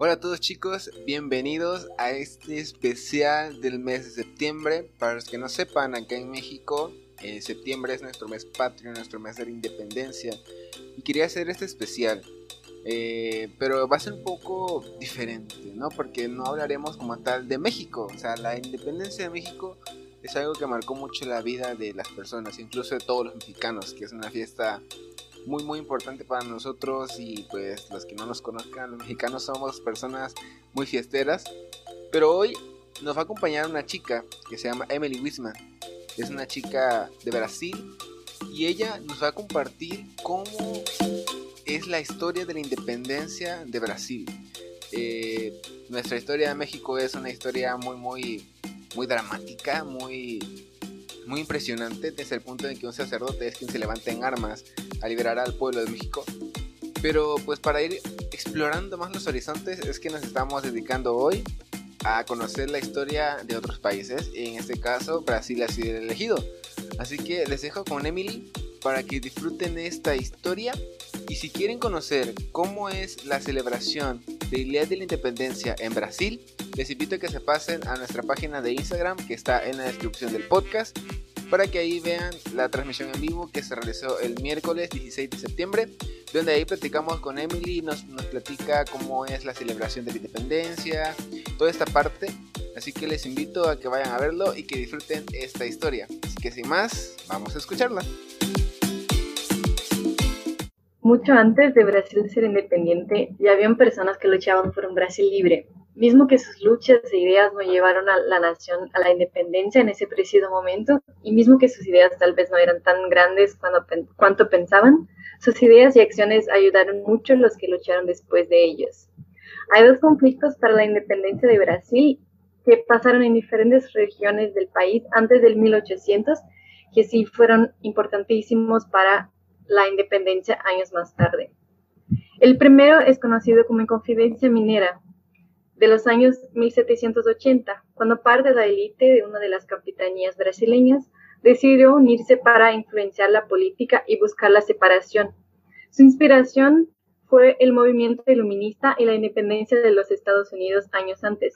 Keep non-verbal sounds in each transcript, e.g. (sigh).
Hola a todos chicos, bienvenidos a este especial del mes de septiembre. Para los que no sepan, acá en México, eh, septiembre es nuestro mes patrio, nuestro mes de la independencia. Y quería hacer este especial, eh, pero va a ser un poco diferente, ¿no? Porque no hablaremos como tal de México. O sea, la independencia de México es algo que marcó mucho la vida de las personas, incluso de todos los mexicanos, que es una fiesta muy muy importante para nosotros y pues los que no nos conozcan, los mexicanos somos personas muy fiesteras. Pero hoy nos va a acompañar una chica que se llama Emily Wisman. Es una chica de Brasil y ella nos va a compartir cómo es la historia de la independencia de Brasil. Eh, nuestra historia de México es una historia muy muy muy dramática, muy muy impresionante desde el punto en que un sacerdote es quien se levanta en armas a liberar al pueblo de México. Pero pues para ir explorando más los horizontes es que nos estamos dedicando hoy a conocer la historia de otros países, y en este caso Brasil ha sido elegido. Así que les dejo con Emily para que disfruten esta historia y si quieren conocer cómo es la celebración del Día de la Independencia en Brasil, les invito a que se pasen a nuestra página de Instagram que está en la descripción del podcast para que ahí vean la transmisión en vivo que se realizó el miércoles 16 de septiembre, donde ahí platicamos con Emily, nos, nos platica cómo es la celebración de la independencia, toda esta parte. Así que les invito a que vayan a verlo y que disfruten esta historia. Así que sin más, vamos a escucharla. Mucho antes de Brasil ser independiente, ya habían personas que luchaban por un Brasil libre, mismo que sus luchas e ideas no llevaron a la nación a la independencia en ese preciso momento, y mismo que sus ideas tal vez no eran tan grandes cuando, cuanto pensaban, sus ideas y acciones ayudaron mucho a los que lucharon después de ellos. Hay dos conflictos para la independencia de Brasil que pasaron en diferentes regiones del país antes del 1800, que sí fueron importantísimos para la independencia años más tarde. El primero es conocido como Inconfidencia Minera, de los años 1780, cuando parte de la élite de una de las capitanías brasileñas decidió unirse para influenciar la política y buscar la separación. Su inspiración fue el movimiento iluminista y la independencia de los Estados Unidos años antes.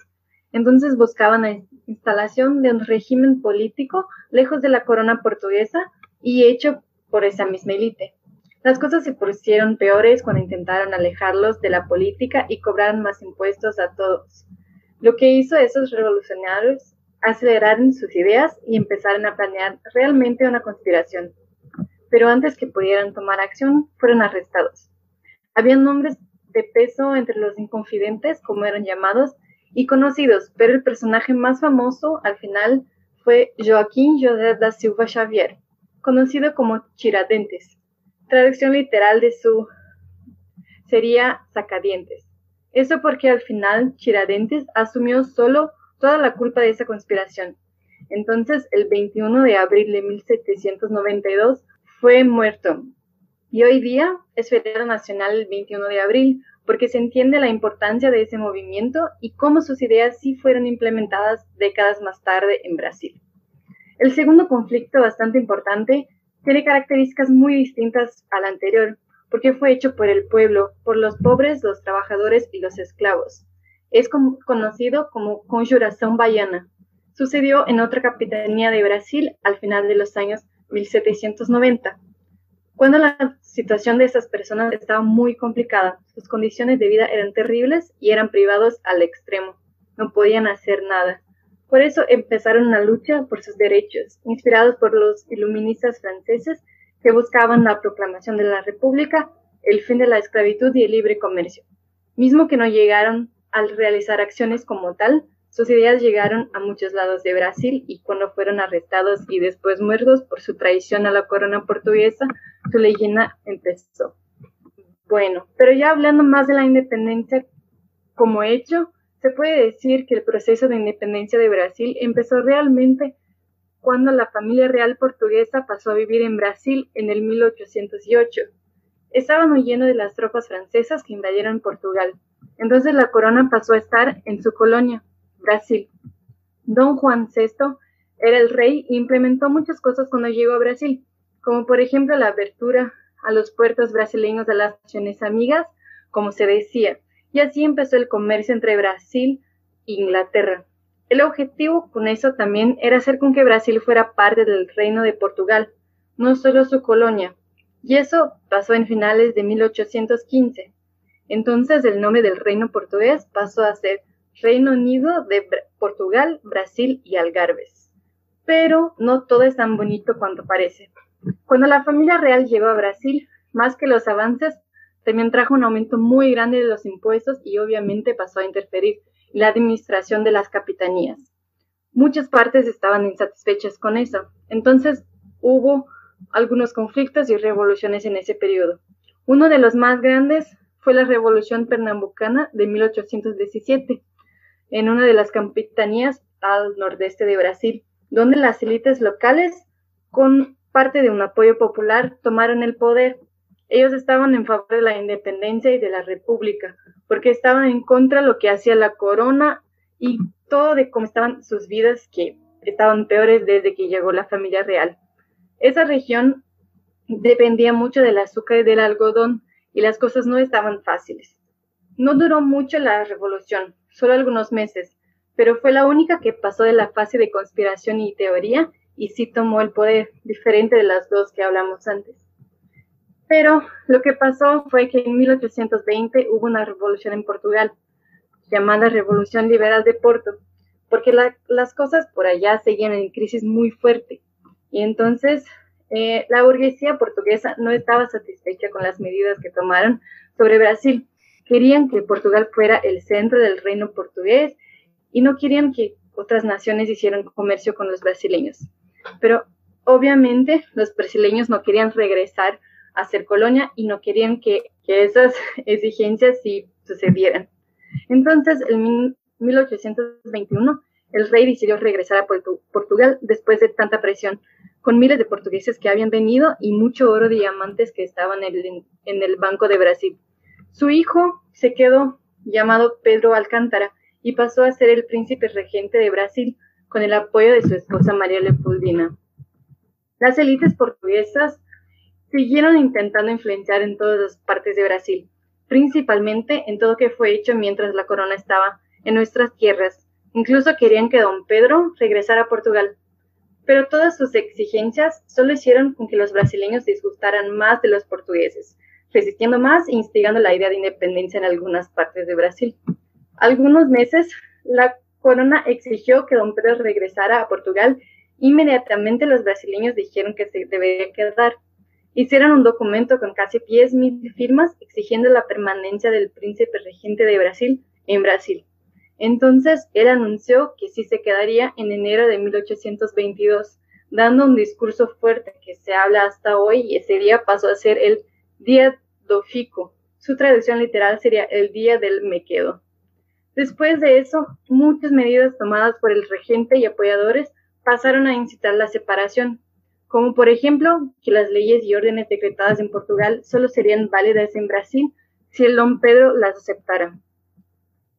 Entonces buscaban la instalación de un régimen político lejos de la corona portuguesa y hecho por esa misma élite. Las cosas se pusieron peores cuando intentaron alejarlos de la política y cobraron más impuestos a todos. Lo que hizo a esos revolucionarios aceleraron sus ideas y empezaron a planear realmente una conspiración. Pero antes que pudieran tomar acción, fueron arrestados. Habían nombres de peso entre los inconfidentes, como eran llamados, y conocidos, pero el personaje más famoso al final fue Joaquín José da Silva Xavier, conocido como Chiradentes traducción literal de su sería sacadientes. Eso porque al final Chiradentes asumió solo toda la culpa de esa conspiración. Entonces, el 21 de abril de 1792 fue muerto. Y hoy día es feriado nacional el 21 de abril porque se entiende la importancia de ese movimiento y cómo sus ideas sí fueron implementadas décadas más tarde en Brasil. El segundo conflicto bastante importante tiene características muy distintas al anterior, porque fue hecho por el pueblo, por los pobres, los trabajadores y los esclavos. Es conocido como Conjuración Baiana. Sucedió en otra capitanía de Brasil al final de los años 1790, cuando la situación de esas personas estaba muy complicada. Sus condiciones de vida eran terribles y eran privados al extremo. No podían hacer nada. Por eso empezaron una lucha por sus derechos, inspirados por los iluministas franceses que buscaban la proclamación de la República, el fin de la esclavitud y el libre comercio. Mismo que no llegaron a realizar acciones como tal, sus ideas llegaron a muchos lados de Brasil y cuando fueron arrestados y después muertos por su traición a la corona portuguesa, su leyenda empezó. Bueno, pero ya hablando más de la independencia como hecho, se puede decir que el proceso de independencia de Brasil empezó realmente cuando la familia real portuguesa pasó a vivir en Brasil en el 1808. Estaban huyendo de las tropas francesas que invadieron Portugal. Entonces la corona pasó a estar en su colonia, Brasil. Don Juan VI era el rey e implementó muchas cosas cuando llegó a Brasil, como por ejemplo la apertura a los puertos brasileños de las naciones amigas, como se decía, y así empezó el comercio entre Brasil e Inglaterra. El objetivo con eso también era hacer con que Brasil fuera parte del reino de Portugal, no solo su colonia, y eso pasó en finales de 1815. Entonces el nombre del reino portugués pasó a ser Reino Unido de Portugal, Brasil y Algarves. Pero no todo es tan bonito cuanto parece. Cuando la familia real llegó a Brasil, más que los avances, también trajo un aumento muy grande de los impuestos y obviamente pasó a interferir la administración de las capitanías. Muchas partes estaban insatisfechas con eso, entonces hubo algunos conflictos y revoluciones en ese periodo. Uno de los más grandes fue la Revolución Pernambucana de 1817, en una de las capitanías al nordeste de Brasil, donde las élites locales, con parte de un apoyo popular, tomaron el poder. Ellos estaban en favor de la independencia y de la república, porque estaban en contra de lo que hacía la corona y todo de cómo estaban sus vidas, que estaban peores desde que llegó la familia real. Esa región dependía mucho del azúcar y del algodón y las cosas no estaban fáciles. No duró mucho la revolución, solo algunos meses, pero fue la única que pasó de la fase de conspiración y teoría y sí tomó el poder, diferente de las dos que hablamos antes. Pero lo que pasó fue que en 1820 hubo una revolución en Portugal, llamada Revolución Liberal de Porto, porque las cosas por allá seguían en crisis muy fuerte y entonces eh, la burguesía portuguesa no estaba satisfecha con las medidas que tomaron sobre Brasil. Querían que Portugal fuera el centro del reino portugués y no querían que otras naciones hicieran comercio con los brasileños. Pero obviamente los brasileños no querían regresar a ser colonia y no querían que, que esas (laughs) exigencias sí sucedieran. Entonces, en 1821, el rey decidió regresar a Portugal después de tanta presión con miles de portugueses que habían venido y mucho oro de diamantes que estaban en el, Banco de Brasil. Su hijo se quedó llamado Pedro Alcántara y pasó a ser el príncipe regente de Brasil con el apoyo de su esposa María Leopoldina. Las élites portuguesas siguieron intentando influenciar en todas las partes de Brasil, principalmente en todo lo que fue hecho mientras la corona estaba en nuestras tierras. Incluso querían que don Pedro regresara a Portugal, pero todas sus exigencias solo hicieron con que los brasileños disgustaran más de los portugueses, resistiendo más e instigando la idea de independencia en algunas partes de Brasil. Algunos meses, la corona exigió que don Pedro regresara a Portugal. Inmediatamente los brasileños dijeron que se debería quedar. Hicieron un documento con casi 10.000 firmas exigiendo la permanencia del príncipe regente de Brasil en Brasil. Entonces él anunció que sí se quedaría en enero de 1822, dando un discurso fuerte que se habla hasta hoy y ese día pasó a ser el Día do Fico. Su traducción literal sería el Día del Me Quedo. Después de eso, muchas medidas tomadas por el regente y apoyadores pasaron a incitar la separación, como por ejemplo que las leyes y órdenes decretadas en Portugal solo serían válidas en Brasil si el don Pedro las aceptara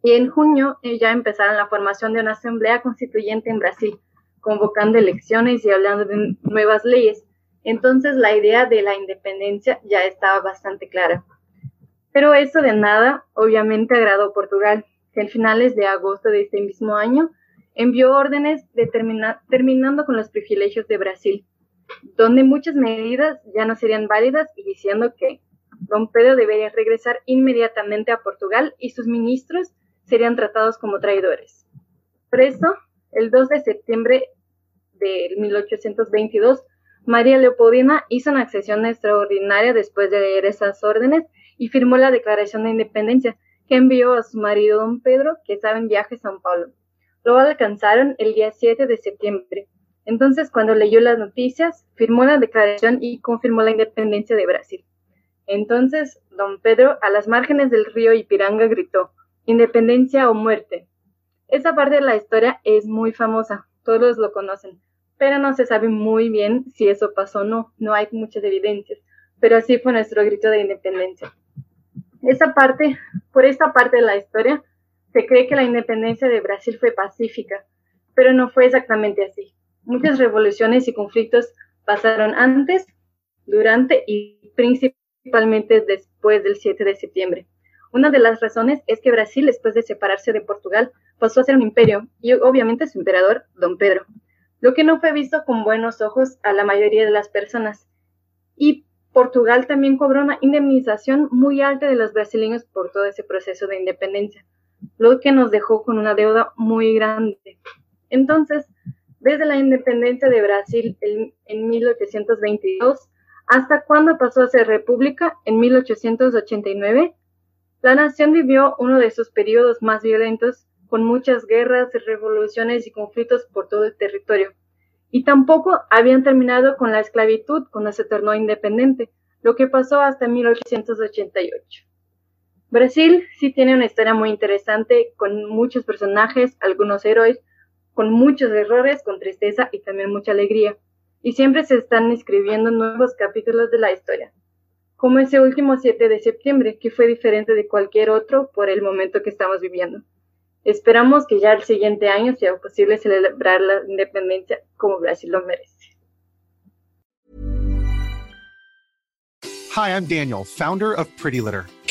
y en junio eh, ya empezaron la formación de una asamblea constituyente en Brasil, convocando elecciones y hablando de nuevas leyes. Entonces la idea de la independencia ya estaba bastante clara. Pero eso de nada obviamente agradó a Portugal, que en finales de agosto de este mismo año envió órdenes de terminando con los privilegios de Brasil, donde muchas medidas ya no serían válidas y diciendo que don Pedro debería regresar inmediatamente a Portugal y sus ministros serían tratados como traidores. Por eso, el 2 de septiembre de 1822, María Leopoldina hizo una accesión extraordinaria después de leer esas órdenes y firmó la Declaración de Independencia que envió a su marido don Pedro, que estaba en viaje a San Paulo. Lo alcanzaron el día 7 de septiembre. Entonces, cuando leyó las noticias, firmó la declaración y confirmó la independencia de Brasil. Entonces, don Pedro, a las márgenes del río Ipiranga, gritó, Independencia o muerte. Esa parte de la historia es muy famosa, todos lo conocen, pero no se sabe muy bien si eso pasó o no, no hay muchas evidencias, pero así fue nuestro grito de independencia. Esa parte, por esta parte de la historia, se cree que la independencia de Brasil fue pacífica, pero no fue exactamente así. Muchas revoluciones y conflictos pasaron antes, durante y principalmente después del 7 de septiembre. Una de las razones es que Brasil, después de separarse de Portugal, pasó a ser un imperio y obviamente su emperador, don Pedro, lo que no fue visto con buenos ojos a la mayoría de las personas. Y Portugal también cobró una indemnización muy alta de los brasileños por todo ese proceso de independencia, lo que nos dejó con una deuda muy grande. Entonces, desde la independencia de Brasil en, en 1822 hasta cuando pasó a ser república en 1889, la nación vivió uno de sus periodos más violentos, con muchas guerras, revoluciones y conflictos por todo el territorio. Y tampoco habían terminado con la esclavitud cuando se tornó independiente, lo que pasó hasta 1888. Brasil sí tiene una historia muy interesante, con muchos personajes, algunos héroes, con muchos errores, con tristeza y también mucha alegría. Y siempre se están escribiendo nuevos capítulos de la historia como ese último 7 de septiembre, que fue diferente de cualquier otro por el momento que estamos viviendo. Esperamos que ya el siguiente año sea posible celebrar la independencia como Brasil lo merece. Hi, I'm Daniel, founder of Pretty Litter.